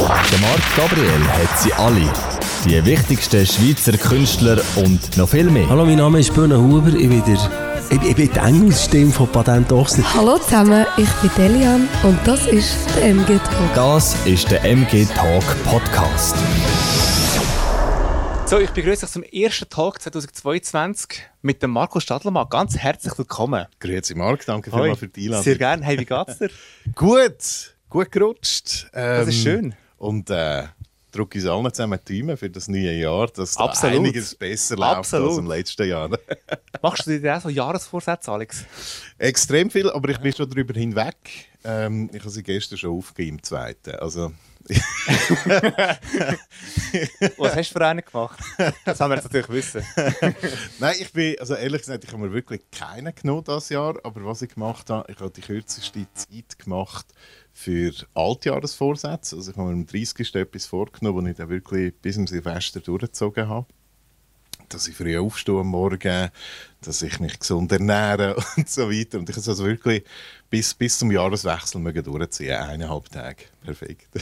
Der Marc Gabriel hat sie alle. Die wichtigsten Schweizer Künstler und noch viel mehr. Hallo, mein Name ist Böhne Huber. Ich bin, der, ich, ich bin die Engelsstimme von Patent Ochsner. Hallo zusammen, ich bin Delian und das ist der MG Talk. Das ist der MG Talk Podcast. So, ich begrüße euch zum ersten Talk 2022 mit dem Marco Stadlermann. Ganz herzlich willkommen. Grüezi Marc, danke vielmals für die Einladung. Sehr gerne. Hey, wie geht's dir? Gut, gut gerutscht. Das ist Ähm, schön. Und äh, drücke uns allen zusammen Daumen für das neue Jahr, dass da einiges besser läuft Absolut. als im letzten Jahr. Machst du dir auch so Jahresvorsätze, Alex? Extrem viel, aber ich bin schon darüber hinweg. Ähm, ich habe sie gestern schon aufgegeben im zweiten. Also, Was hast du für einen gemacht? Das haben wir jetzt natürlich wissen. nein, ich bin, also ehrlich gesagt, ich habe mir wirklich keinen genommen dieses Jahr, aber was ich gemacht habe, ich habe die kürzeste Zeit gemacht für Altjahresvorsätze. Also ich habe mir am 30. etwas vorgenommen, das ich dann wirklich bis zum Silvester durchgezogen habe. Dass ich früh aufstehe am Morgen, dass ich mich gesund ernähre und so weiter. Und ich habe es also wirklich bis, bis zum Jahreswechsel mögen durchziehen. Eineinhalb Tage. Perfekt.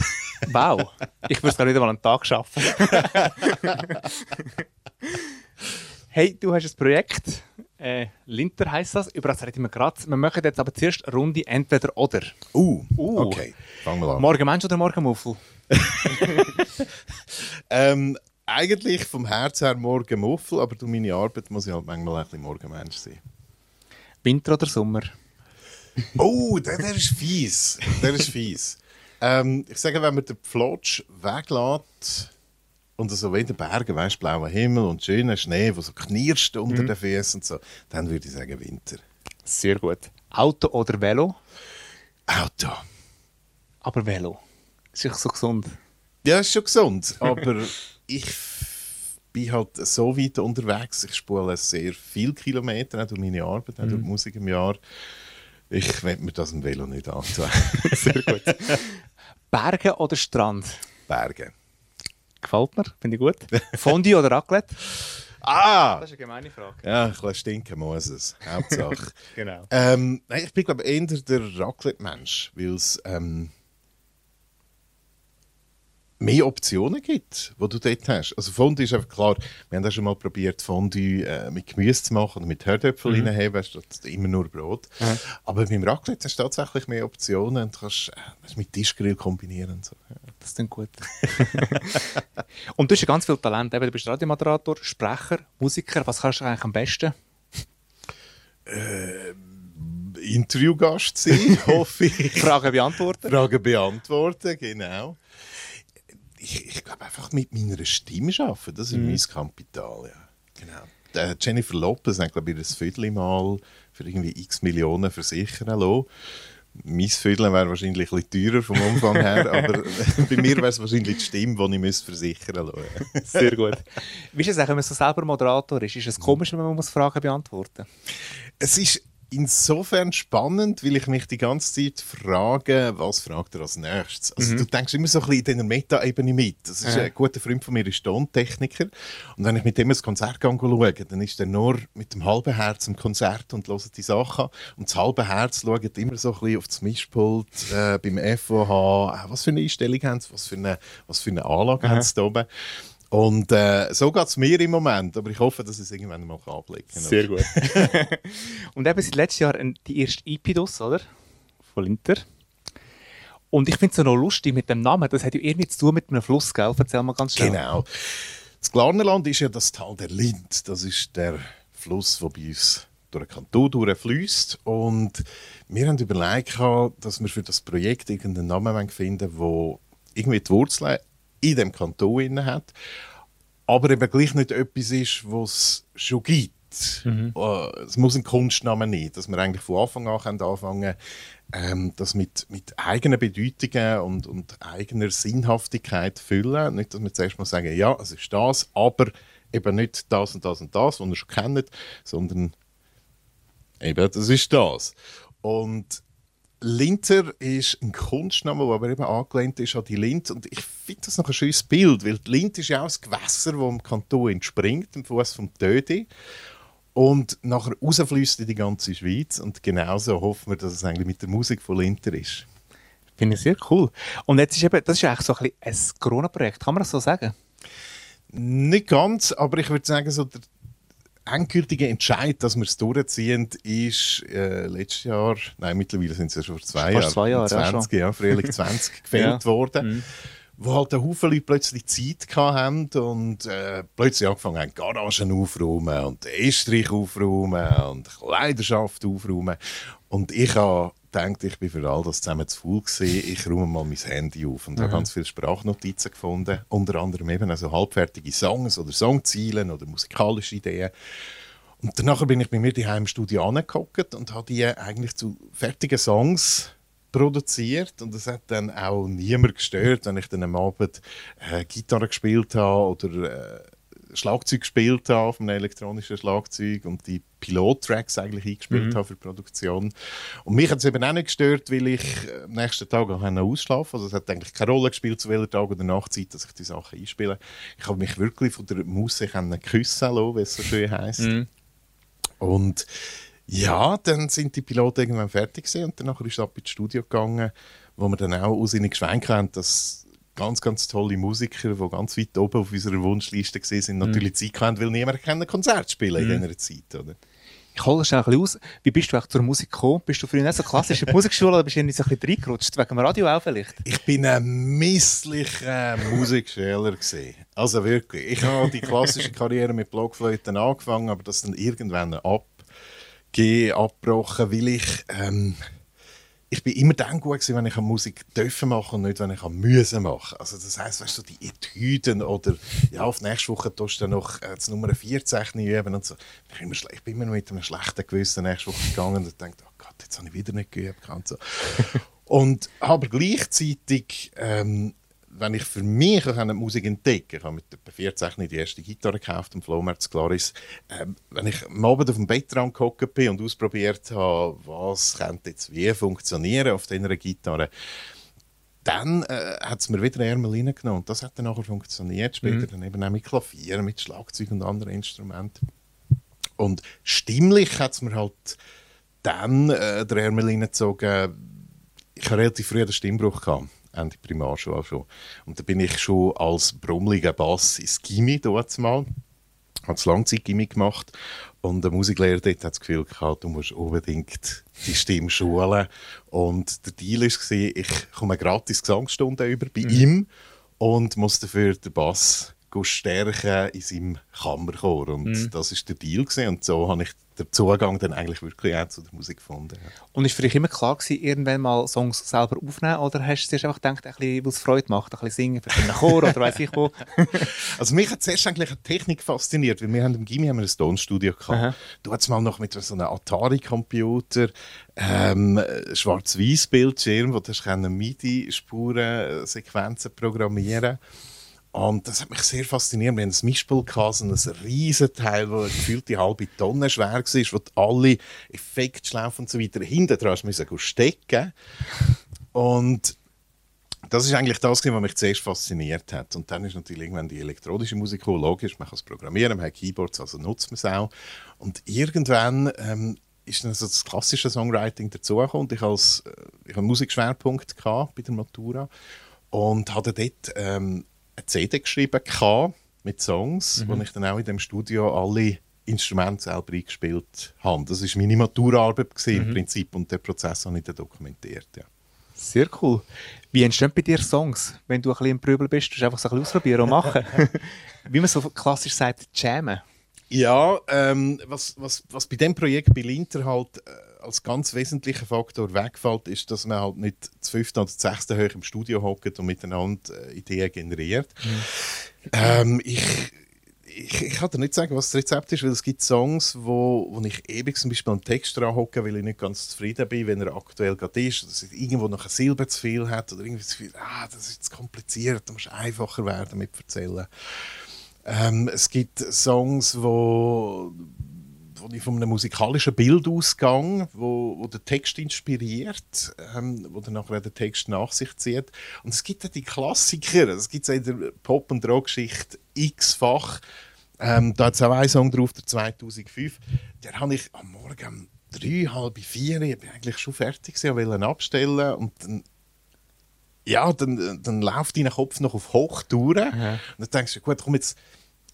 Wow. Ich würde es gar nicht einmal einen Tag schaffen. hey, du hast ein Projekt. Äh, Linter heisst das. Über das reden wir gerade. Wir machen jetzt aber zuerst eine Runde entweder oder. Uh, Uh. okay. Fangen wir an. Morgen Mensch oder morgen Muffel? Ähm, eigentlich vom Herz her morgen Muffel, aber durch meine Arbeit muss ich halt manchmal ein bisschen Morgenmensch sein. Winter oder Sommer? Oh, der, der ist fies. Der ist fies. ähm, ich sage, wenn man den Pflotsch weglässt und so wie in den Bergen, weißt, blauer Himmel und schöner Schnee, der so knirscht unter den Füßen und so, dann würde ich sagen Winter. Sehr gut. Auto oder Velo? Auto. Aber Velo. Ist echt so gesund. Ja, ist schon gesund, aber ich bin halt so weit unterwegs. Ich spule sehr viele Kilometer, auch durch meine Arbeit, auch durch die Musik im Jahr. Ich werde mir das im Velo nicht antun. Sehr gut. Berge oder Strand? Berge. Gefällt mir, finde ich gut. Fondue oder Raclette? Ah! Das ist eine gemeine Frage. Ja, ein bisschen stinken muss es. Hauptsache. Genau. ähm, nein, ich bin, glaube ich, eher der Raclette-Mensch, weil es ähm, mehr Optionen gibt, die du dort hast. Also Fondue ist einfach klar, wir haben auch schon mal probiert, Fondue äh, mit Gemüse zu machen oder mit Herdöpfel mhm. reinheben, statt immer nur Brot. Aber beim Raclette hast du tatsächlich mehr Optionen und kannst äh, das mit Tischgrill kombinieren. Und so. Ja. Das ist dann gut. Und du hast ja ganz viel Talent. Eben, du bist Radiomoderator, Sprecher, Musiker. Was kannst du eigentlich am besten? Interviewgast sein, hoffe ich. Fragen beantworten. Fragen beantworten, genau. Ich, ich glaube einfach mit meiner Stimme arbeiten, das ist mein Kapital, ja. Genau. Äh, Jennifer Lopez hat, glaube ich, ein Viertel mal für irgendwie x Millionen versichern lassen. Mein Viertel wäre wahrscheinlich ein bisschen teurer vom Umfang her, aber bei mir wäre es wahrscheinlich die Stimme, die ich müsste versichern lassen Sehr gut. Wie ist es wenn man so selber Moderator ist? Ist es komisch, wenn man muss Fragen beantworten Es ist insofern spannend, weil ich mich die ganze Zeit frage, was fragt er als nächstes? Also du denkst immer so ein bisschen in dieser Meta-Ebene mit. Das ist Ja. ein guter Freund von mir, ist Tontechniker. Und wenn ich mit ihm ein Konzert schaue, dann ist er nur mit dem halben Herz im Konzert und hört die Sachen. Und das halbe Herz schaut immer so ein bisschen auf das Mischpult äh, beim FOH. Äh, Was für eine Einstellung haben sie? Was für eine, was für eine Anlage haben sie da oben? Und äh, so geht es mir im Moment, aber ich hoffe, dass ich es irgendwann mal anblicken kann. Sehr gut. Und eben seit letztes Jahr die erste IP-Dus, oder? Von Linter. Und ich finde es so noch lustig mit dem Namen. Das hat ja irgendwie zu tun mit einem Fluss, gell? Erzähl mal ganz schnell. Genau. Das Glarnerland ist ja das Tal der Lind. Das ist der Fluss, der bei uns durch den Kanton durchfließt. Und wir haben überlegt, dass wir für das Projekt irgendeinen Namen finden wollen, der irgendwie die Wurzeln in dem Kanton inne hat, aber eben gleich nicht etwas ist, was es schon gibt. Äh, Es muss ein Kunstname nicht, dass wir eigentlich von Anfang an anfangen ähm, das mit, mit eigenen Bedeutungen und, und eigener Sinnhaftigkeit füllen. Nicht, dass wir zuerst mal sagen, ja, es ist das, aber eben nicht das und das und das, was ihr schon kennt, sondern eben, das ist das. Und Linter ist ein Kunstname, der aber eben angelehnt ist an die Lind. Und ich finde das noch ein schönes Bild, weil die Lind ist ja auch ein Gewässer, das im Kanton entspringt, am Fuß vom Tödi. Und nachher rausfließt in die ganze Schweiz. Und genauso hoffen wir, dass es eigentlich mit der Musik von Linter ist. Finde ich sehr cool. Und jetzt ist eben, das ist eigentlich so ein, bisschen ein Corona-Projekt, kann man das so sagen? Nicht ganz, aber ich würde sagen, so der endgültige Entscheid, dass wir es durchziehen, ist äh, letztes Jahr, nein, mittlerweile sind es ja schon vor zwei Jahren, zwei Jahre, ja, 20, ja, Frühling 20 gefällt Ja. worden. Mhm. Wo halt ein Haufen Leute plötzlich Zeit hatten und äh, plötzlich angefangen haben, Garagen aufräumen und Estrich aufräumen und Kleiderschaft aufräumen. Und ich habe gedacht, ich bin für all das zusammen zu faul gewesen. Ich räume mal mein Handy auf und habe ganz viele Sprachnotizen gefunden. Unter anderem eben also halbfertige Songs oder Songziele oder musikalische Ideen. Und danach bin ich bei mir daheim im Studio angehockt und habe die eigentlich zu fertigen Songs produziert und es hat dann auch niemand gestört, wenn ich dann am Abend äh, Gitarre gespielt habe oder äh, Schlagzeug gespielt habe auf einem elektronischen Schlagzeug und die Pilot-Tracks eigentlich eingespielt habe für die Produktion. Und mich hat es eben auch nicht gestört, weil ich äh, am nächsten Tag auch ausschlafen Also es hat eigentlich keine Rolle gespielt, zu welcher Tag oder Nachtzeit, dass ich die Sachen einspiele. Ich habe mich wirklich von der Musik küssen lassen, wie es so schön heisst. Mhm. Und ja, dann sind die Piloten irgendwann fertig gewesen und danach ist es ab ins Studio gegangen, wo wir dann auch aus ihnen geschwenkt haben, dass ganz, ganz tolle Musiker, die ganz weit oben auf unserer Wunschliste waren, sind natürlich Zeit hatten, weil niemand kann Konzert spielen in dieser Zeit. Oder? Ich hole das schnell ein bisschen aus. Wie bist du eigentlich zur Musik gekommen? Bist du früher nicht so klassisch in die Musikschule oder bist du irgendwie so ein bisschen reingerutscht? Wegen dem Radio auch vielleicht? Ich bin ein misslicher Musikschüler gewesen. Also wirklich. Ich habe die klassische Karriere mit Blockflöten angefangen, aber das dann irgendwann abgebrochen, weil ich ähm, ich bin immer dann gut gewesen, wenn ich eine Musik dürfen machen und nicht, wenn ich eine müssen machen. Also das heisst, weißt du, die Etüden oder ja, auf nächste Woche tust du dann noch äh, das Nummer 14 üben und so. Ich bin, immer ich bin immer mit einem schlechten Gewissen nächste Woche gegangen und dachte, oh Gott, jetzt habe ich wieder nicht geübt. Und, so. und aber gleichzeitig, ähm, wenn ich für mich auch eine Musik entdecke, ich habe mit etwa 14 die erste Gitarre gekauft am Flohmarkt Claris, ähm, wenn ich am Abend auf dem Bettrand gehockt bin und ausprobiert habe, was könnte jetzt wie funktionieren auf dieser Gitarre, dann äh, hat es mir wieder Ärmel reingenommen. Und das hat dann nachher funktioniert. Später dann eben auch mit Klavier, mit Schlagzeug und anderen Instrumenten. Und stimmlich hat es mir halt dann äh, der Ärmel reingezogen. Ich hatte relativ früh den Stimmbruch. Gehabt. Ende Primarschule schon. Und da bin ich schon als brummeliger Bass ins Gimmi dort mal. Habe das Langzeitgimmi gemacht. Und der Musiklehrer dort hat das Gefühl gehabt, du musst unbedingt die Stimme schulen. Und der Deal war, ich komme gratis Gesangsstunden über bei ihm und muss dafür den Bass stärken in seinem Kammerchor. Und das war der Deal. Gewesen. Und so habe ich den Zugang dann eigentlich wirklich auch zu der Musik gefunden. Ja. Und ist für dich immer klar gewesen, irgendwann mal Songs selber aufnehmen? Oder hast du zuerst einfach gedacht, ein bisschen, weil es Freude macht, ein bisschen singen, für einen Chor oder weiss ich wo? Also mich hat zuerst eigentlich eine Technik fasziniert, weil wir haben im Gimmi haben wir ein Tonstudio Aha. gehabt. Du hattest mal noch mit so einem Atari-Computer, ähm, schwarz-weiß Bildschirm, wo du MIDI-Spuren, Sequenzen programmieren. Und das hat mich sehr fasziniert. Wir haben ein Mischpult gehabt, so ein riesen Teil, das gefühlt die halbe Tonne schwer war, wo alle Effektschläufe und so weiter hinten dran stecken. Und das ist eigentlich das, was mich zuerst fasziniert hat. Und dann ist natürlich irgendwann die elektronische Musik gekommen. logisch, man kann es programmieren, man hat Keyboards, also nutzt man es auch. Und irgendwann ähm, ist dann so das klassische Songwriting dazugekommen und ich, äh, hatte einen Musikschwerpunkt bei der Matura und hatte dort ähm, eine CD geschrieben gehabt mit Songs, wo ich dann auch in dem Studio alle Instrumente selber eingespielt habe. Das war meine Maturaarbeit gewesen, im Prinzip und den Prozess habe ich dann dokumentiert. Ja. Sehr cool. Wie entstehen bei dir Songs, wenn du ein bisschen im Prübel bist? Du einfach so ein bisschen ausprobieren und machen. Wie man so klassisch sagt, jammen. Ja, ähm, was, was, was bei dem Projekt bei Linter halt äh, als ganz wesentlicher Faktor wegfällt, ist, dass man halt nicht zu fünften oder zu sechsten hoch im Studio hockt und miteinander äh, Ideen generiert. Ähm, ich, ich, ich kann dir nicht sagen, was das Rezept ist, weil es gibt Songs, wo, wo ich ewig zum Beispiel am Text dran hocke, weil ich nicht ganz zufrieden bin, wenn er aktuell gerade ist, oder dass er irgendwo noch ein Silber zu viel hat oder irgendwie zu viel, ah, das ist jetzt kompliziert, da musst einfacher werden mit erzählen. Ähm, es gibt Songs, wo, wo ich von einem musikalischen Bild ausgehe, wo, wo der Text inspiriert, ähm, wo dann nachher der Text nach sich zieht. Und es gibt auch die Klassiker, es gibt in der Pop- und Rockgeschichte x-fach. Ähm, da hat es auch einen Song drauf, der 2005. Der habe ich am Morgen um drei, halb vier, ich bin eigentlich schon fertig gewesen, wollte ihn abstellen und dann ja, dann, dann läuft dein Kopf noch auf Hochtouren. Und dann denkst du, gut, komm jetzt,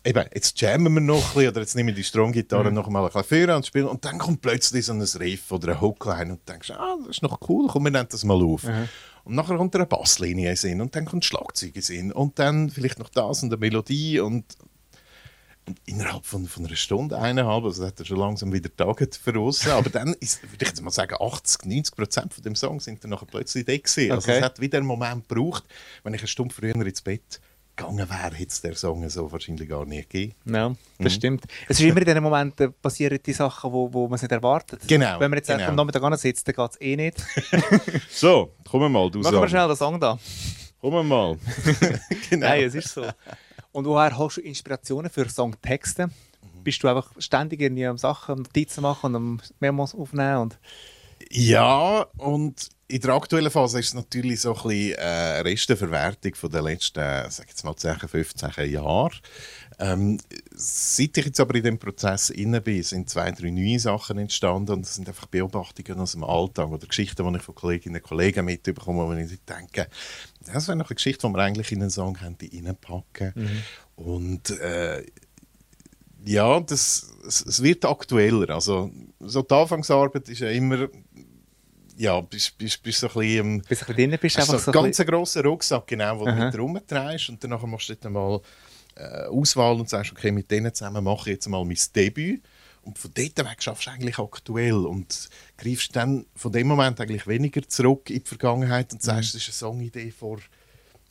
eben, jetzt jammen wir noch ein bisschen, oder jetzt nehmen wir die Stromgitarre noch mal ein vor und spielen. Und dann kommt plötzlich so ein Riff oder ein Hook rein und du denkst, ah, das ist noch cool, komm, wir nehmen das mal auf. Und nachher kommt eine Basslinie in und dann kommt Schlagzeug in und dann vielleicht noch das und eine Melodie und und innerhalb von, von einer Stunde, eineinhalb, also hat er schon langsam wieder Tage voraus. Aber dann ist, würde ich jetzt mal sagen, 80, 90 Prozent von dem Song sind dann nachher plötzlich da gewesen. Also Okay. es hat wieder einen Moment gebraucht. Wenn ich eine Stunde früher ins Bett gegangen wäre, hätte es der Song so wahrscheinlich gar nicht gegeben. Ja, das stimmt. Es ist immer in diesen Momenten passieren die Sachen, wo, wo man es nicht erwartet. Genau, Wenn man jetzt genau. am Nachmittag sitzt, dann geht es eh nicht. So, komm mal, du Machen wir schnell den Song da. Komm mal. genau. Nein, es ist so. Und woher hast du Inspirationen für Songtexte? Bist du einfach ständig irgendwie am Sachen, Notizen machen und am Memos aufnehmen? Und Ja, und in der aktuellen Phase ist es natürlich so ein bisschen äh, eine Resteverwertung von den letzten, sag jetzt mal 10, 15 Jahren. Ähm, seit ich jetzt aber in dem Prozess inne bin, sind zwei, drei neue Sachen entstanden und das sind einfach Beobachtungen aus dem Alltag oder Geschichten, die ich von Kolleginnen und Kollegen mitbekomme, wo ich denke, das wäre noch eine Geschichte, die wir eigentlich in einen Song reinpacken Und äh, ja, das, es, es wird aktueller. Also, so die Anfangsarbeit ist ja immer, ja, bis, bis, bis so ein bisschen, ähm, bis du ein bisschen drin bist, einfach so ein ganz bisschen, grossen Rucksack, genau, wo Aha. du mit rumtreibst und dann machst du dann mal äh, Auswahl und sagst, okay, mit denen zusammen mache ich jetzt mal mein Debüt. Und von dort weg schaffst du eigentlich aktuell und greifst dann von dem Moment eigentlich weniger zurück in die Vergangenheit und sagst, das ist eine Songidee vor,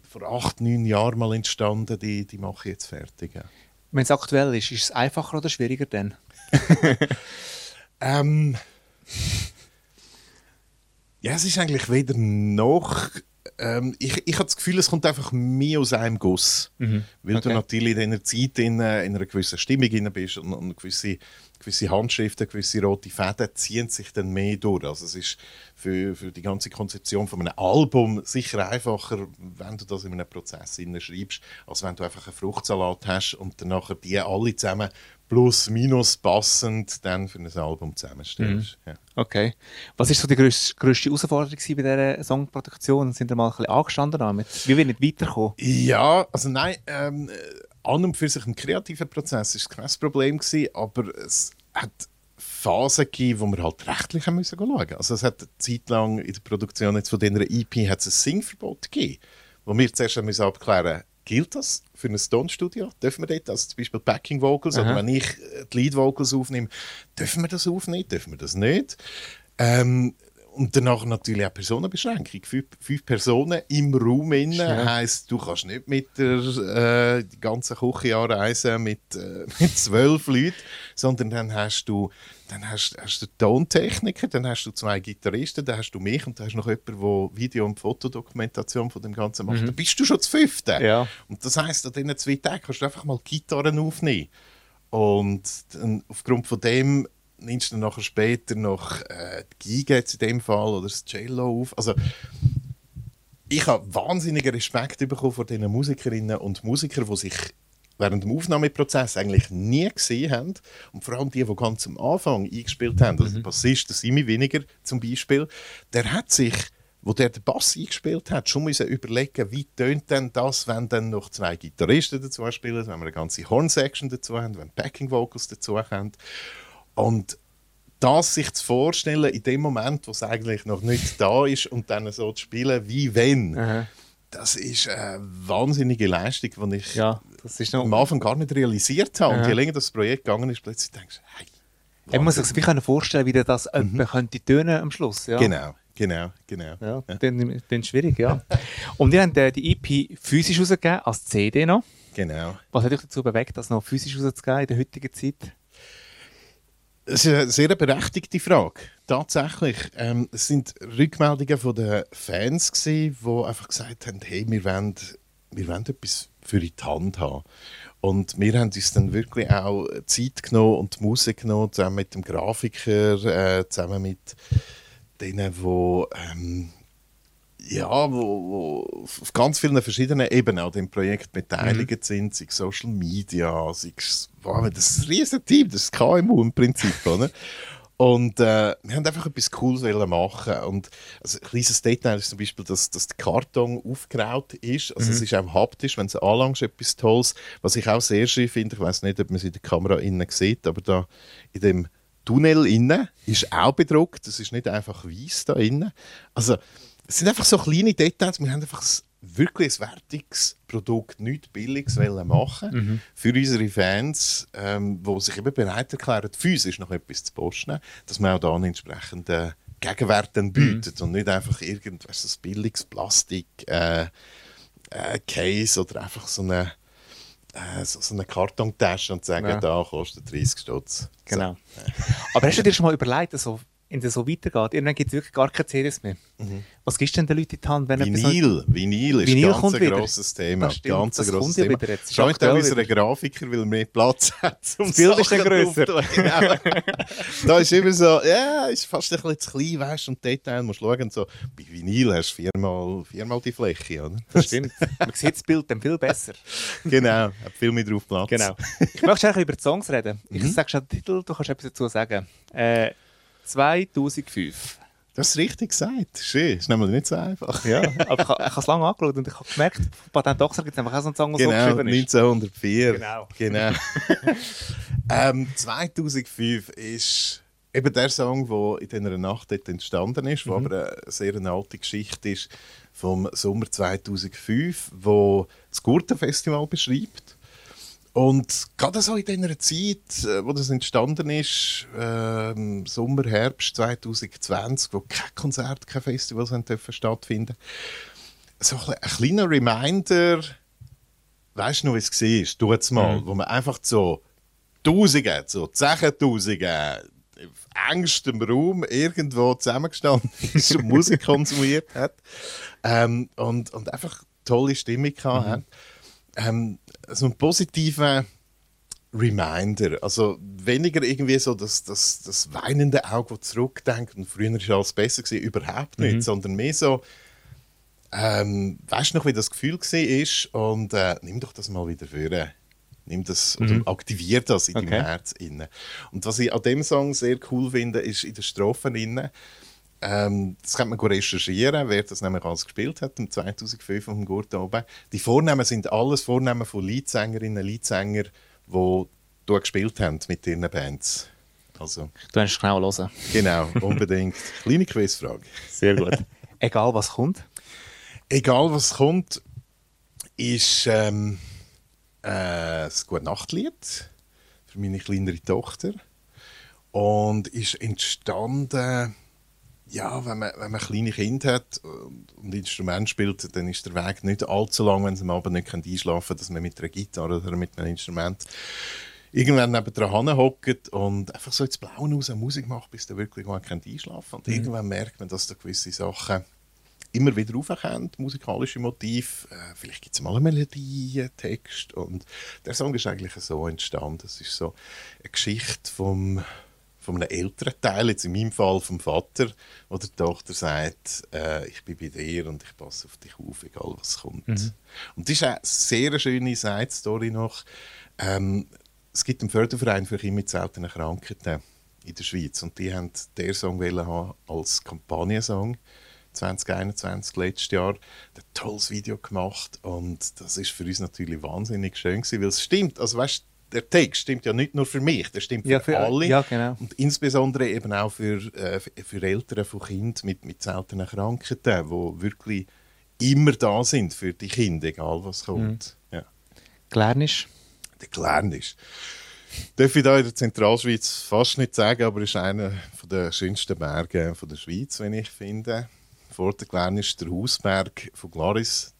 vor acht, neun Jahren mal entstanden, die, die mache ich jetzt fertig. Ja. wenn es aktuell ist, ist es einfacher oder schwieriger denn? Ähm, ja, es ist eigentlich weder noch. Ähm, ich, ich habe das Gefühl, es kommt einfach mehr aus einem Guss. Weil du Okay. natürlich in einer Zeit in, äh, in einer gewissen Stimmung drin bist und, und gewisse, gewisse Handschriften, gewisse rote Fäden ziehen sich dann mehr durch. Also es ist für, für die ganze Konzeption von einem Album sicher einfacher, wenn du das in einem Prozess schreibst, als wenn du einfach einen Fruchtsalat hast und dann nachher die alle zusammen plus minus passend dann für ein Album zusammenstellst. Ja. Okay. Was ist so die grösste, grösste Herausforderung bei dieser Songproduktion? Sind ihr mal ein bisschen angestanden damit? Wie wir nicht weiterkommen? Ja, also nein, ähm, äh, an und für sich im kreativen Prozess ist es kein Problem gewesen, aber es hat Phasen gegeben, wo wir halt rechtlich haben müssen schauen. Also es hat eine Zeit lang in der Produktion jetzt von dieser EP hat es ein Singverbot gegeben, wo wir zuerst haben müssen abklären Gilt das für ein Tonstudio? Dürfen wir dort, also zum Beispiel Backing Vocals, Aha. oder wenn ich äh, die Lead Vocals aufnehme, dürfen wir das aufnehmen, dürfen wir das nicht? Ähm, und danach natürlich auch Personenbeschränkung. Fünf, fünf Personen im Raum innen heisst, du kannst nicht mit der äh, die ganze Küche anreisen mit, äh, mit zwölf Leuten, sondern dann hast du dann hast, hast du Tontechniker, dann hast du zwei Gitarristen, dann hast du mich und dann hast du noch jemanden, der Video- und Fotodokumentation von dem Ganzen macht. Dann bist du schon zu fünfte. Ja. Und das heisst, an diesen zwei Tagen kannst du einfach mal Gitarren aufnehmen. Und dann, aufgrund von dem nimmst du dann nachher später noch äh, die Geige in dem Fall oder das Cello auf. Also ich habe wahnsinnigen Respekt bekommen vor diesen Musikerinnen und Musikern, die sich während dem Aufnahmeprozess eigentlich nie gesehen haben. Und vor allem die, die ganz am Anfang eingespielt haben. Also der Bassist, der Simi Winiger zum Beispiel, der hat sich, wo der den Bass eingespielt hat, schon müssen überlegen, wie tönt denn das, wenn dann noch zwei Gitarristen dazu spielen, wenn wir eine ganze Horn-Section dazu haben, wenn Backing Vocals dazu haben. Und das sich zu vorstellen in dem Moment, wo es eigentlich noch nicht da ist und dann so zu spielen, wie wenn, Aha. Das ist eine wahnsinnige Leistung, die ich Ja, das ist noch... am Anfang gar nicht realisiert habe. Und Ja. je länger das Projekt gegangen ist, plötzlich denkst du, hey, Ich muss sich wie vorstellen, wie das mhm. könnte tönen am Schluss. Ja. Genau, genau, genau. Ja, Dann, dann schwierig, ja. Und ihr habt äh, die EP physisch rausgegeben, als CD noch. genau. Was hat euch dazu bewegt, das noch physisch rauszugeben in der heutigen Zeit? Das ist eine sehr berechtigte Frage. Tatsächlich. Ähm, es sind Rückmeldungen von den Fans, gewesen, die einfach gesagt haben, hey, wir wollen, wir wollen etwas für die Hand haben. Und wir haben uns dann wirklich auch Zeit genommen und die Musik genommen, zusammen mit dem Grafiker, äh, zusammen mit denen, die ähm, ja, wo, wo auf ganz vielen verschiedenen Ebenen an dem Projekt beteiligt sind, sei Social Media, sei wow, das ist ein riesen Team, das ist KMU im Prinzip, oder? Und äh, wir haben einfach etwas Cooles machen. Und also, ein kleines Detail ist zum Beispiel, dass, dass der Karton aufgeraut ist. Also es ist auch haptisch, wenn es anlangst, etwas Tolles. Was ich auch sehr schön finde, ich weiß nicht, ob man es in der Kamera innen sieht, aber da in dem Tunnel innen ist auch bedruckt. Es ist nicht einfach weiß da innen. Also es sind einfach so kleine Details. Wir haben einfach ein, wirklich ein wertiges Produkt, nichts Billiges wollen machen für unsere Fans, ähm, die sich eben bereit erklären, physisch noch etwas zu posten, dass man auch da einen entsprechenden Gegenwert dann bietet und nicht einfach irgendwas ein billiges Plastik äh, äh, Case oder einfach so eine äh, so, so eine Kartontasche und sagen, Ja. da kostet 30 Stutz. Genau. Aber hast du dir schon mal überlegt, also, wenn das so weitergeht, irgendwann gibt es wirklich gar keine CDs mehr. Was gibst du denn den Leuten in die Hand, wenn Vinyl, Vinyl ist Vinyl ganz ein wieder. grosses Thema. Das stimmt, ganz das grosses Thema. wieder jetzt. Ist Schaut auch aktuell unser wieder. Grafiker, weil er mehr Platz hat. Um Das Bild ist dann Sachen grösser. Genau. da ist immer so, ja, ist fast ein bisschen zu klein, weißt du, und Detail musst du schauen. So, bei Vinyl hast du viermal, viermal die Fläche, oder? Das stimmt. Man sieht das Bild dann viel besser. genau, hat viel mehr drauf Platz. Genau. Ich möchte eigentlich über die Songs reden. Ich Mhm. sage schon den Titel, du kannst etwas dazu sagen. Äh, 2005. Das ist richtig gesagt. Schön, ist nämlich nicht so einfach. Ja, aber ich, ha- ich habe es lange angeschaut und ich habe gemerkt, Patent Oxer gibt es einfach auch so einen Song, der Genau, so geschrieben ist. 1904. Genau. genau. ähm, 2005 ist eben der Song, der in dieser Nacht entstanden ist, Mhm. der aber eine sehr eine alte Geschichte ist vom Sommer 2005, wo das Gurtenfestival beschreibt. Und gerade so in dieser Zeit, äh, wo das entstanden ist, ähm, Sommer, Herbst 2020, wo kein Konzert, kein Festival stattfinden, so ein, ein kleiner Reminder, weißt du noch, wie es war? Tu es mal, wo man einfach so Tausende, so Zehntausende engstem Raum irgendwo zusammengestanden ist und Musik konsumiert hat ähm, und, und einfach tolle Stimmung gehabt hat. Ähm, so ein positiver Reminder. Also weniger irgendwie so das, das, das weinende Auge, das zurückdenkt und früher war alles besser, gewesen, überhaupt nicht, sondern mehr so, ähm, weißt du noch, wie das Gefühl war? Und äh, nimm doch das mal wieder vor. Nimm das oder aktivier das in Okay. deinem Herz. Und was ich an dem Song sehr cool finde, ist in den Strophen inne. Ähm, das kann man recherchieren, wer das nämlich alles gespielt hat, im 2005 am Gurt oben. Die Vornamen sind alles Vornamen von Leadsängerinnen und Leadsänger, die dort gespielt haben mit ihren Bands. Also, Du hast genau hören. genau, unbedingt. Kleine Quizfrage. Sehr gut. Egal was kommt. Egal was kommt, ist ähm, äh, ein gute Nachtlied für meine kleinere Tochter. Und ist entstanden, ja, wenn man, wenn man kleine Kinder hat und, Instrument spielt, dann ist der Weg nicht allzu lang, wenn sie am Abend nicht einschlafen können, dass man mit einer Gitarre oder mit einem Instrument irgendwann neben dran hockt und einfach so ins Blaue raus Musik macht, bis der wirklich mal einschlafen kann. Und irgendwann merkt man, dass da gewisse Sachen immer wieder aufkommen, musikalische Motiv. Äh, vielleicht gibt es mal eine Melodie, einen Text. Und der Song ist eigentlich so entstanden. Es ist so eine Geschichte vom, von einem älteren Teil, jetzt in meinem Fall vom Vater, wo der Tochter sagt, äh, ich bin bei dir und ich passe auf dich auf, egal was kommt. Und das ist eine sehr schöne Side-Story noch. Ähm, es gibt einen Förderverein für Kinder mit seltenen Krankheiten in der Schweiz und die haben den Song haben als Kampagnensong 2021 letztes Jahr ein tolles Video gemacht und das ist für uns natürlich wahnsinnig schön gewesen, weil es stimmt, also weißt, der Text stimmt ja nicht nur für mich, der stimmt für, Ja, für- alle ja, genau. und insbesondere eben auch für, äh, für Eltern von Kindern mit, mit seltenen Krankheiten, die wirklich immer da sind für die Kinder, egal was kommt. Ja Glernisch. der ist. Darf ich da in der Zentralschweiz fast nicht sagen, aber ist einer der schönsten Berge von der Schweiz, wenn ich finde. Vor der Glen ist der Hausberg von Glaris.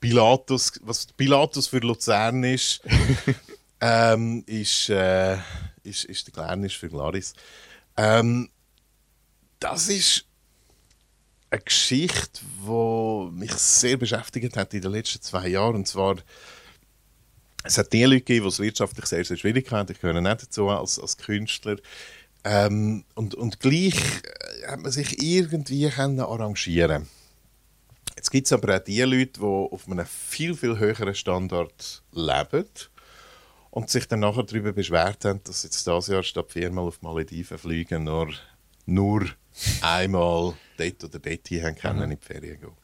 Pilatus, was Pilatus für Luzern ist, ähm, ist, äh, ist, ist der Glen für Glaris. Ähm, das ist eine Geschichte, die mich sehr beschäftigt hat in den letzten zwei Jahren. Und zwar es hat die Leute gegeben, die es wirtschaftlich sehr, sehr schwierig hatten. Ich gehöre nicht dazu als, als Künstler. Ähm, und, und gleich äh, hat man sich irgendwie können arrangieren Jetzt gibt es aber auch die Leute, die auf einem viel, viel höheren Standard leben und sich dann nachher darüber beschwert haben, dass jetzt dieses Jahr statt viermal auf Malediven fliegen, nur, nur einmal dort oder dort hin haben können in die Ferien gehen.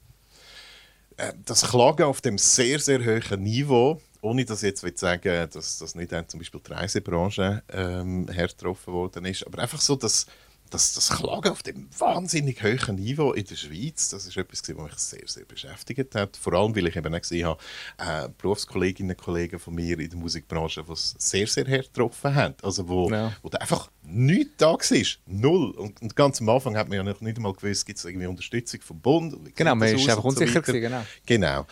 Äh, Das Klagen auf dem sehr, sehr hohen Niveau, ohne dass ich jetzt will sagen dass das nicht zum Beispiel die Reisebranche ähm, hergetroffen worden ist, aber einfach so, dass das, das Klagen auf dem wahnsinnig hohen Niveau in der Schweiz, das ist etwas, was mich sehr, sehr beschäftigt hat. Vor allem, weil ich eben auch gesehen habe, äh, Berufskolleginnen und Kollegen von mir in der Musikbranche, die es sehr, sehr hart getroffen haben. Also wo, Ja. wo da einfach nichts da war. Null. Und, und ganz am Anfang hat man ja noch nicht einmal gewusst, gibt es irgendwie Unterstützung vom Bund. Genau, man ist einfach so unsicher weiter. gewesen, genau. Genau.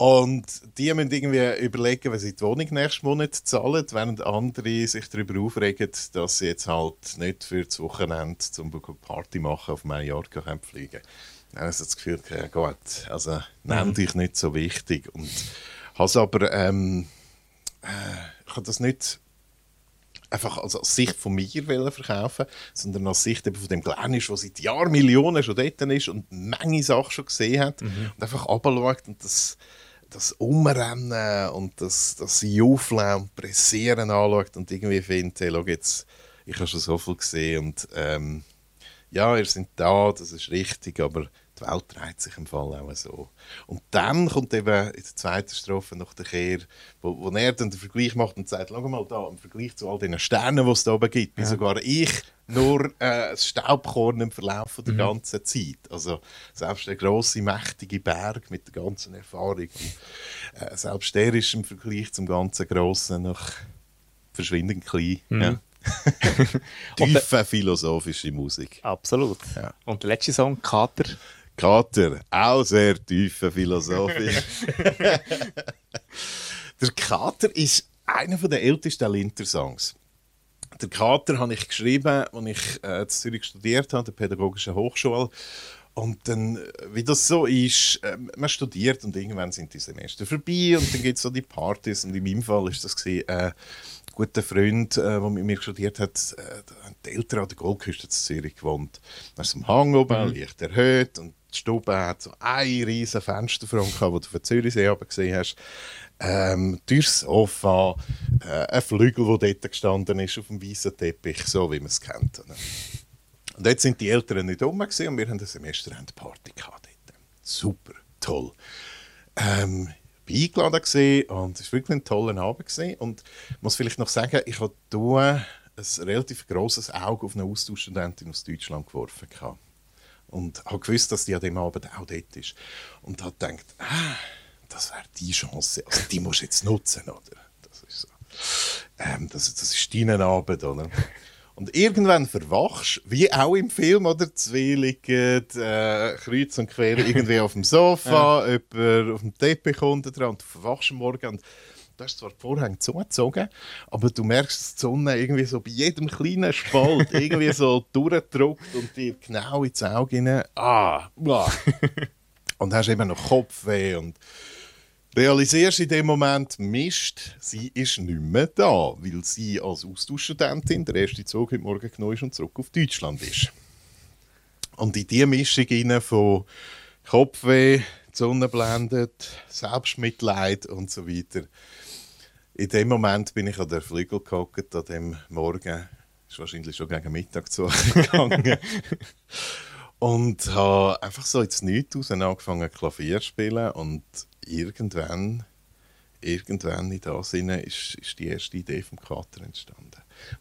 Und die müssen irgendwie überlegen, wenn sie die Wohnung nächsten Monat zahlen, während andere sich darüber aufregen, dass sie jetzt halt nicht für das Wochenende zum Beispiel Party machen auf Mallorca können fliegen. Dann habe ich das Gefühl, ja gut, also nehmt dich nicht so wichtig. Und habe es aber, ähm, äh, ich habe das nicht einfach als, Sicht von mir verkaufen, sondern als Sicht eben von dem Glennisch, der seit Jahren Millionen schon dort ist und eine Menge Sachen schon gesehen hat und einfach runterschaut und das, das Umrennen und das, das Jaufeln und Pressieren anschaut und irgendwie findet, hey, schau jetzt, ich habe schon so viel gesehen und ähm, ja, ihr seid da, das ist richtig, aber die Welt dreht sich im Fall auch so. Und dann kommt eben in der zweiten Strophe noch der Kehr, wo, wo er dann den Vergleich macht und sagt, schau mal da, im Vergleich zu all den Sternen, die es da oben gibt, bin sogar ich nur äh, ein Staubkorn im Verlauf der ganzen Zeit. Also selbst der grosse mächtige Berg mit der ganzen Erfahrung, äh, selbst der ist im Vergleich zum ganzen Grossen noch verschwindend klein. Ja. Tiefe philosophische Musik. Absolut. Ja. Und der letzte Song, Kater. Kater, auch sehr tiefe Philosophie. der Kater ist einer der ältesten Linter-Songs. Der Kater habe ich geschrieben, als ich äh, in Zürich studiert habe, an der Pädagogischen Hochschule. Und dann, äh, wie das so ist, äh, man studiert und irgendwann sind die Semester vorbei und dann gibt es so die Partys. Und in meinem Fall ist das gewesen, äh, ein guter Freund, äh, der mit mir studiert hat, äh, haben die Eltern an der Goldküste in Zürich gewohnt. Da ist am Hang oben, leicht erhöht und die Stube hat so ein riesen Fensterfront wo du von Zürichsee gesehen hast. Ähm, durchs Sofa, äh, ein Flügel, der dort gestanden ist, auf dem weißen Teppich, so wie man es kennt. oder? Und jetzt sind die Eltern nicht gewesen und wir haben eine Semesterende-Party gehabt. Super, toll. Ähm, ich war eingeladen und es war wirklich ein toller Abend. Und ich muss vielleicht noch sagen, ich habe hier ein relativ grosses Auge auf eine Austauschstudentin aus Deutschland geworfen. Gehabt. Und habe gewusst, dass die an dem Abend auch dort ist. Und habe gedacht, ah, das wäre die Chance. Also die musst du jetzt nutzen, oder? Das ist so. Ähm, das, das ist dein Abend, oder? Und irgendwann verwachst, wie auch im Film, oder? Zwei liegen äh, kreuz und quer irgendwie auf dem Sofa, jemand auf dem Teppich unten dran und du verwachst am Morgen und du hast zwar die Vorhänge zugezogen, aber du merkst, dass die Sonne irgendwie so bei jedem kleinen Spalt irgendwie so durchdrückt und dir genau ins Auge rein. Ah, ah. und hast eben noch Kopfweh und realisierst in dem Moment, Mist, sie ist nicht mehr da, weil sie als Austauschstudentin der erste Zug heute Morgen genommen ist und zurück auf Deutschland ist. Und in diese Mischung von Kopfweh, Sonne blendet, Selbstmitleid und so weiter. In dem Moment bin ich an der Flügel gehockt, an dem Morgen. Ist wahrscheinlich schon gegen Mittag zu gegangen. und habe einfach so ins Nichts raus angefangen Klavier zu spielen und irgendwann, irgendwann in das Sinne ist, ist die erste Idee vom Kater entstanden.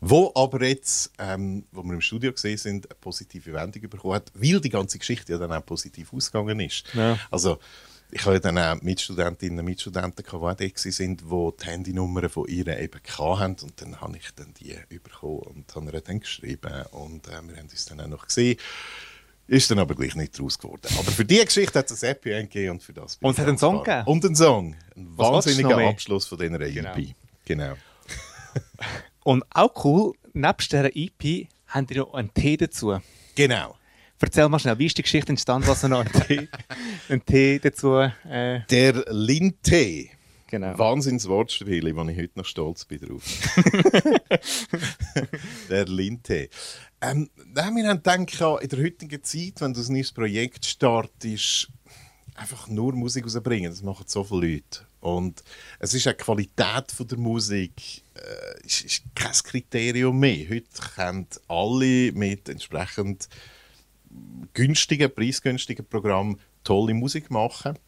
Wo aber jetzt, ähm, wo wir im Studio gesehen sind, eine positive Wendung bekommen hat, weil die ganze Geschichte ja dann auch positiv ausgegangen ist. Ja. Also ich habe dann auch Mitstudentinnen und Mitstudenten, die auch dort waren, die die Handynummern von ihr eben hatten. Und dann habe ich dann die bekommen und habe ihr dann geschrieben. Und äh, wir haben uns dann auch noch gesehen. Ist dann aber gleich nicht daraus geworden. Aber für diese Geschichte hat es ein Happy End gegeben und für das Und es hat einen Song gegeben? Und einen Song. Ein Was wahnsinniger? Abschluss von dieser Genau. EP. Genau. Und auch cool, nebst dieser EP haben die noch einen Tee dazu. Genau. Erzähl mal schnell, wie ist die Geschichte entstanden, was noch einen Tee, einen Tee dazu... Äh, Der Linte. genau. Wahnsinns Wortspiele, wo ich heute noch stolz bin drauf. der Linte. Ähm, nein, wir haben gedacht, in der heutigen Zeit, wenn du ein neues Projekt startest, einfach nur Musik rausbringen, das machen so viele Leute. Und es ist eine Qualität von der Musik, äh, ist, ist kein Kriterium mehr. Heute können alle mit entsprechend günstigen, preisgünstigen Programmen tolle Musik machen.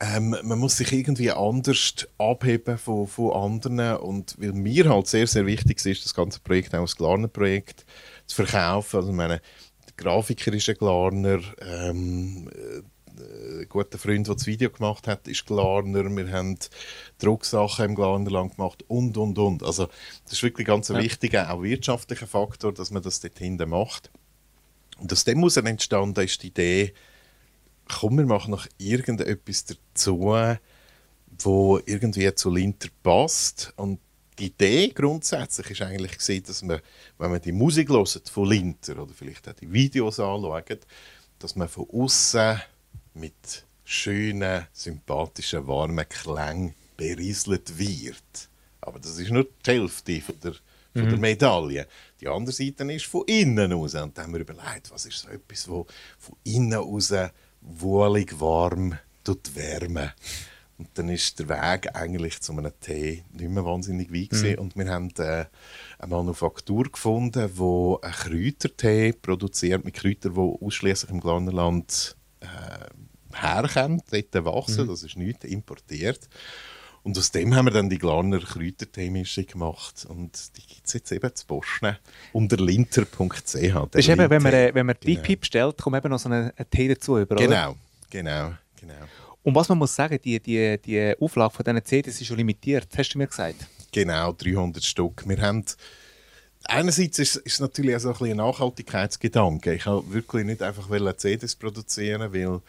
Ähm, man muss sich irgendwie anders abheben von, von anderen und weil mir halt sehr, sehr wichtig ist, das ganze Projekt auch als Glarner-Projekt zu verkaufen. Also meine, der Grafiker ist ein Glarner, ähm, äh, ein guter Freund, der das Video gemacht hat, ist Glarner. Wir haben Drucksachen im Glarnerland gemacht und, und, und. Also das ist wirklich ganz ein ja. wichtiger, auch wirtschaftlicher Faktor, dass man das dort hinten macht. Und aus dem muss entstanden ist die Idee, komm, wir machen noch irgendetwas dazu, wo irgendwie zu Linter passt. Und die Idee grundsätzlich ist eigentlich gesehen, dass man, wenn man die Musik hört von Linter oder vielleicht auch die Videos anschaut, dass man von außen mit schönen, sympathischen, warmen Klängen berieselt wird. Aber das ist nur die Hälfte von der, von mhm. der Medaille. Die andere Seite ist von innen aus. Und dann haben wir überlegt, was ist so etwas, wo von innen aus wohlig warm tut wärmen. Und dann ist der Weg eigentlich zu einem Tee nicht mehr wahnsinnig weit mhm. Und wir haben äh, eine Manufaktur gefunden, die einen Kräutertee produziert, mit Kräutern, die ausschließlich im Glarnerland äh, herkommen, dort wachsen. Mhm. Das ist nichts importiert. Und aus dem haben wir dann die Glarner Kräutertee-Mischung gemacht. Und die gibt es jetzt eben zu posten unter linter.ch. Das ist eben, wenn man, äh, wenn man die genau. DP bestellt, kommt eben noch so ein Tee dazu. Über, genau, genau, genau. Und was man muss sagen, die, die, die Auflage von diesen CDs ist schon limitiert, hast du mir gesagt? Genau, 300 Stück. Wir haben einerseits ist es natürlich auch so ein, ein Nachhaltigkeitsgedanke. Ich wollte wirklich nicht einfach CDs produzieren, weil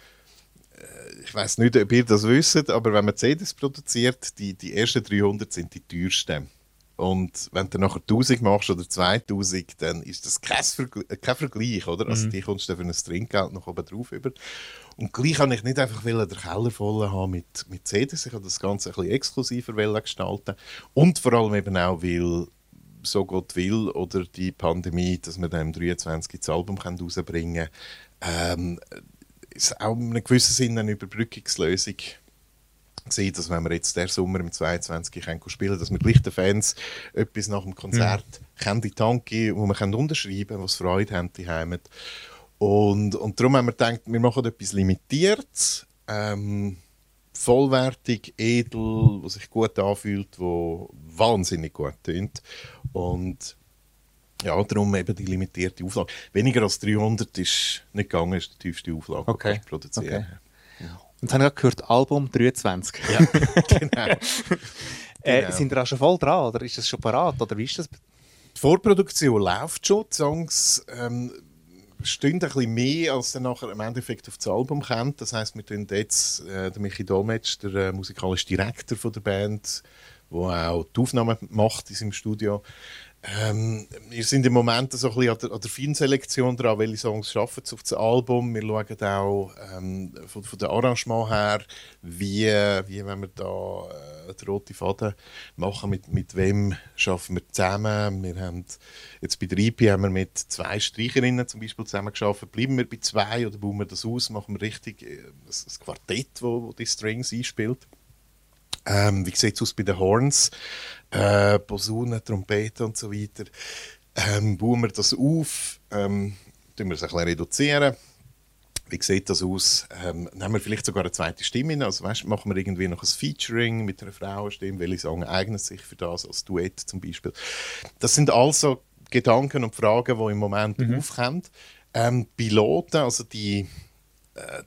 ich weiß nicht, ob ihr das wisst, aber wenn man CDs produziert, die, die ersten 300 sind die teuersten. Und wenn du nachher 1000 machst oder 2000, dann ist das kein, Vergl kein Vergleich, oder? Also mhm. die kommst du für ein Trinkgeld noch oben drauf über. Und gleich kann ich nicht einfach den Keller voll haben mit, mit CDs. Ich habe das Ganze ein bisschen exklusiver gestalten. Und vor allem eben auch, weil so Gott will oder die Pandemie, dass wir dann im 23 das Album rausbringen können. Ähm, ist auch in einem gewissen Sinne eine Überbrückungslösung gewesen, dass wenn wir jetzt der Sommer im 22 können spielen dass wir gleich den Fans etwas nach dem Konzert mhm. können die Tanke, wo wir können unterschreiben können, was Freude haben die Heimat. Und, und darum haben wir gedacht, wir machen etwas limitiert, ähm, vollwertig, edel, was sich gut anfühlt, wo wahnsinnig gut tönt. Und ja, darum eben die limitierte Auflage. Weniger als 300 ist nicht gegangen, ist die tiefste Auflage, okay. die produzieren. Okay. Ja. Und dann habe ich gehört, Album 23. Ja, genau. äh, genau. sind ihr auch schon voll dran oder ist das schon parat oder wie ist das? Die Vorproduktion läuft schon. Die Songs ähm, stehen ein bisschen mehr, als dann nachher im Endeffekt auf das Album kommt. Das heisst, wir tun jetzt äh, der Michi Dolmetsch, der äh, musikalische Direktor von der Band, der auch die Aufnahmen macht in seinem Studio, ähm, wir sind im Moment so ein bisschen an der, an der Feinselektion dran, welche Songs schaffen es auf das Album. Wir schauen auch ähm, von, von dem Arrangement her, wie, wie wenn wir da äh, den roten Faden machen, mit, mit wem schaffen wir zusammen. Wir haben jetzt bei der EP haben wir mit zwei Streicherinnen zum Beispiel zusammen geschafft. Bleiben wir bei zwei oder bauen wir das aus? Machen wir richtig äh, das, das Quartett, wo die Strings einspielt? Ähm, wie sieht es aus bei den Horns? Äh, Posaunen, Trompeten und so weiter. Ähm, bauen wir das auf, ähm, tun wir es ein bisschen reduzieren. Wie sieht das aus? Ähm, nehmen wir vielleicht sogar eine zweite Stimme in? Also weißt, machen wir irgendwie noch ein Featuring mit einer Frauenstimme? Welche Song eignet sich für das als Duett zum Beispiel? Das sind also Gedanken und Fragen, die im Moment mhm. aufkommen. Ähm, Piloten, also die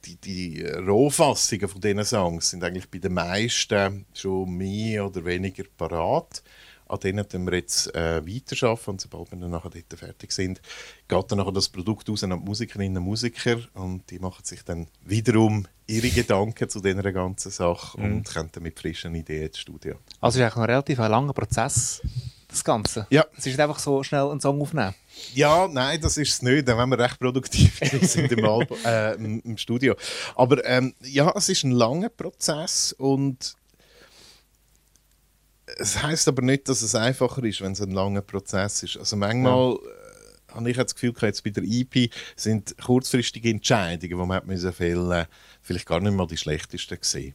die, die Rohfassungen von diesen Songs sind eigentlich bei den meisten schon mehr oder weniger parat. An denen können wir jetzt äh, weiterarbeiten und sobald wir dann nachher dort fertig sind, geht dann nachher das Produkt aus an die Musikerinnen und Musiker und die machen sich dann wiederum ihre Gedanken zu dieser ganzen Sache mhm. und kommen dann mit frischen Ideen ins Studio. Also es ist eigentlich ein relativ langer Prozess, das Ganze? Ja. Es ist nicht einfach so schnell einen Song aufnehmen? Ja, nein, das ist es nicht, wenn wir recht produktiv sind im, Album, äh, im, Studio. Aber ähm, ja, es ist ein langer Prozess und es heißt aber nicht, dass es einfacher ist, wenn es ein langer Prozess ist. Also manchmal ja. äh, habe ich das Gefühl, jetzt bei der EP sind kurzfristige Entscheidungen, die man fällen vielleicht gar nicht mal die schlechtesten gesehen.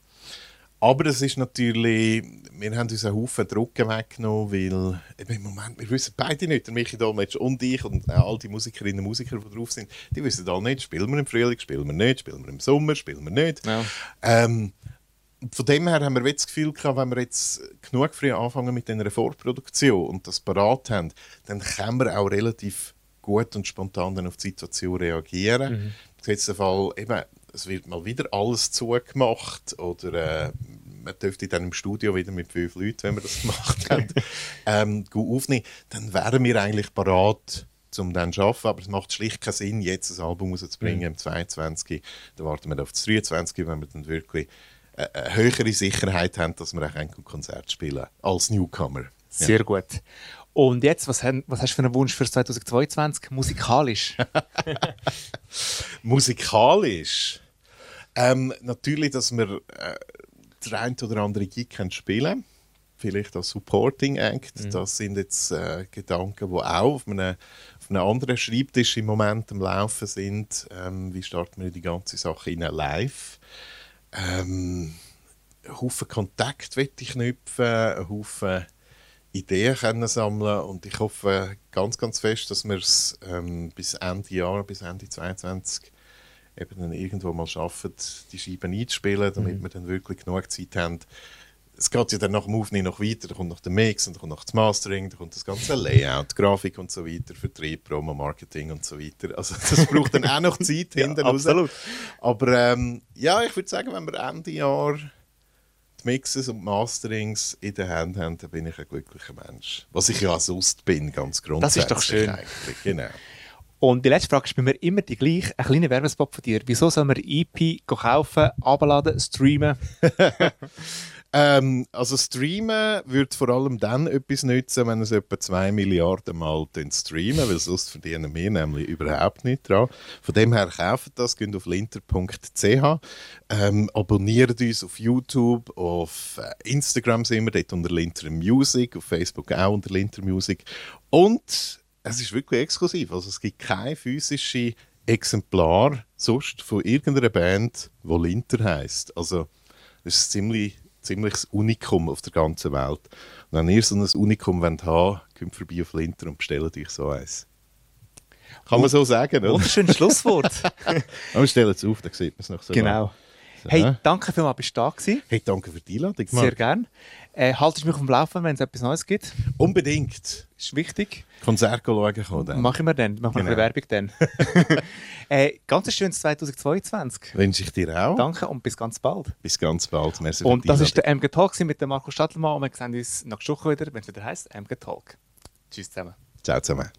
Aber es ist natürlich, wir haben uns einen Haufen Druck weggenommen, weil im Moment, wir wissen beide nicht, der Michi Dolmetsch und ich und all die Musikerinnen und Musiker, die drauf sind, die wissen alle nicht, spielen wir im Frühling, spielen wir nicht, spielen wir im Sommer, spielen wir nicht. Ja. Ähm, von dem her haben wir jetzt das Gefühl gehabt, wenn wir jetzt genug früh anfangen mit einer Vorproduktion und das parat haben, dann können wir auch relativ gut und spontan dann auf die Situation reagieren. Mhm. Der Fall, eben, es wird mal wieder alles zugemacht oder äh, man dürfte dann im Studio wieder mit fünf Leuten, wenn wir das gemacht haben, ähm, gut aufnehmen, dann wären wir eigentlich parat um dann zu arbeiten, aber es macht schlicht keinen Sinn, jetzt ein Album rauszubringen mhm. im 22. Da warten wir auf das 23, wenn wir dann wirklich äh, eine höhere Sicherheit haben, dass wir auch ein Konzert spielen als Newcomer. Sehr ja. gut. Und jetzt, was, haben, was hast du für einen Wunsch für 2022 musikalisch? musikalisch? Ähm, natürlich, dass wir äh, der ein oder andere Gig können spielen Vielleicht als Supporting Act. Mhm. Das sind jetzt äh, Gedanken, die auch auf einem, auf einem anderen Schreibtisch im Moment am Laufen sind. Ähm, wie starten wir die ganze Sache in live? Ähm, Haufen Kontakt ich knüpfen, Haufen Ideen können sammeln und ich hoffe ganz, ganz fest, dass wir es ähm, bis Ende Jahr, bis Ende 2022 eben dann irgendwo mal schaffen, die Scheiben einzuspielen, damit mhm. wir dann wirklich genug Zeit haben. Es geht ja dann nach dem Aufnehmen noch weiter, da kommt noch der Mix und dann kommt noch das Mastering, da kommt das ganze Layout, Grafik und so weiter, Vertrieb, Promo, Marketing und so weiter. Also das braucht dann auch noch Zeit hinten ja, Absolut. Aber ähm, ja, ich würde sagen, wenn wir Ende Jahr die Mixes und Masterings in der Hand haben, dann bin ich ein glücklicher Mensch. Was ich ja sonst bin, ganz grundsätzlich. Das ist doch schön. Eigentlich. Genau. Und die letzte Frage ist bei mir immer die gleiche. Ein kleiner Werbespot von dir. Wieso soll man EP kaufen, abladen, streamen? Ähm, also streamen wird vor allem dann etwas nützen, wenn es etwa 2 Milliarden Mal streamen, weil sonst verdienen wir nämlich überhaupt nicht dran. Von dem her kauft das, geht auf linter.ch, ähm, abonniert uns auf YouTube, auf äh, Instagram sind wir dort unter Linter Music, auf Facebook auch unter Linter Music und es ist wirklich exklusiv, also es gibt keine physische Exemplar sonst von irgendeiner Band, die Linter heißt. Also das ist ziemlich ziemliches Unikum auf der ganzen Welt. Und wenn ihr so ein Unikum wollt haben kommt vorbei auf Linter und bestellt euch so eins. Kann man so sagen, oder? Wunderschönes Schlusswort. Aber stellen es auf, dann sieht man es noch so. Genau. So. Hey, danke vielmals, bist du da gewesen. Hey, danke für die Einladung. Sehr gerne. Äh, haltest du mich auf dem Laufen, wenn es etwas Neues gibt? Unbedingt. Ist wichtig. Konzert schauen dann. Machen wir dann. Machen wir genau. Werbung dann. äh, ganz schönes 2022. Wünsche ich dir auch. Danke und bis ganz bald. Bis ganz bald. Merci und das war der MG Talk mit dem Markus Stadelmann und wir sehen uns nächste Woche wieder, wenn es wieder heisst MG Talk. Tschüss zusammen. Ciao zusammen.